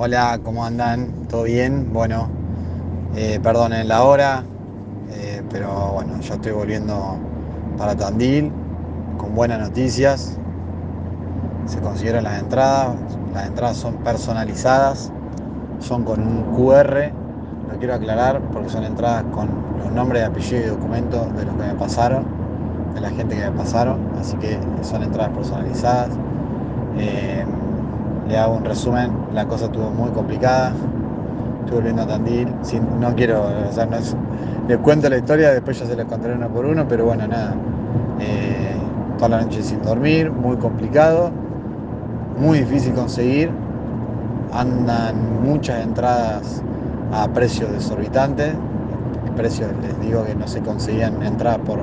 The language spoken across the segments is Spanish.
Hola, ¿cómo andan? ¿Todo bien? Bueno, eh, perdonen la hora, eh, pero bueno, ya estoy volviendo para Tandil con buenas noticias. Se consiguieron las entradas, las entradas son personalizadas, son con un QR, lo quiero aclarar porque son entradas con los nombres, apellidos y documentos de los que me pasaron, de la gente que me pasaron, así que son entradas personalizadas. Eh, le hago un resumen, la cosa estuvo muy complicada, estuve volviendo a Tandil, sin, no quiero, o les cuento la historia, después ya se la contaré uno por uno, pero bueno, nada, eh, toda la noche sin dormir, muy complicado, muy difícil conseguir, andan muchas entradas a precios desorbitantes, precios, les digo que no se conseguían entradas por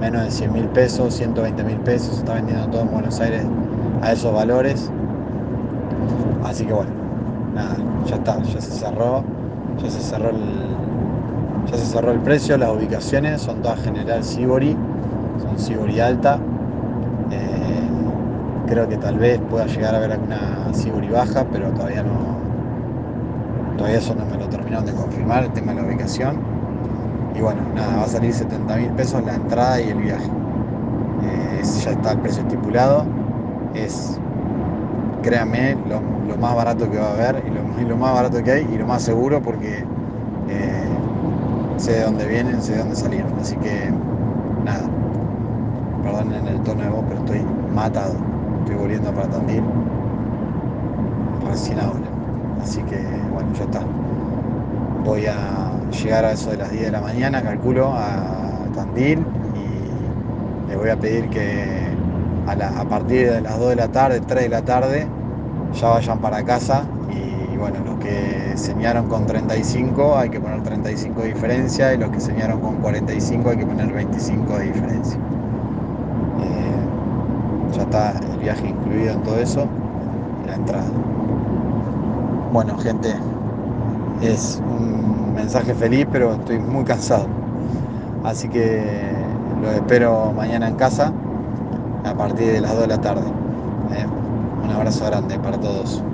menos de 100 mil pesos, 120 mil pesos, se está vendiendo todo en Buenos Aires a esos valores. Así que bueno, nada, ya está, ya se cerró, ya se cerró el, ya se cerró el precio, las ubicaciones son todas General Sibori, son Sibori alta. Eh, creo que tal vez pueda llegar a haber alguna Sibori baja, pero todavía no, todavía eso no me lo terminaron de confirmar, el tema de la ubicación. Y bueno, nada, va a salir 70 mil pesos la entrada y el viaje. Eh, ya está el precio estipulado. Es créanme, lo, más barato que va a haber y lo, y lo, más barato que hay y lo más seguro porque eh, sé de dónde vienen, sé de dónde salieron. Así que nada, perdonen el tono de voz, pero estoy matado. Estoy volviendo para Tandil recién ahora. Así que bueno, ya está. Voy a llegar a eso de las 10 de la mañana, calculo, a Tandil y les voy a pedir que a, partir de las 2 de la tarde, 3 de la tarde, ya vayan para casa y, bueno, los que señaron con 35 hay que poner 35 de diferencia y los que señaron con 45 hay que poner 25 de diferencia. Eh, ya está el viaje incluido en todo eso la entrada. Bueno, gente, es un mensaje feliz, pero estoy muy cansado. Así que los espero mañana en casa a partir de las 2 de la tarde. Eh, un abrazo grande para todos.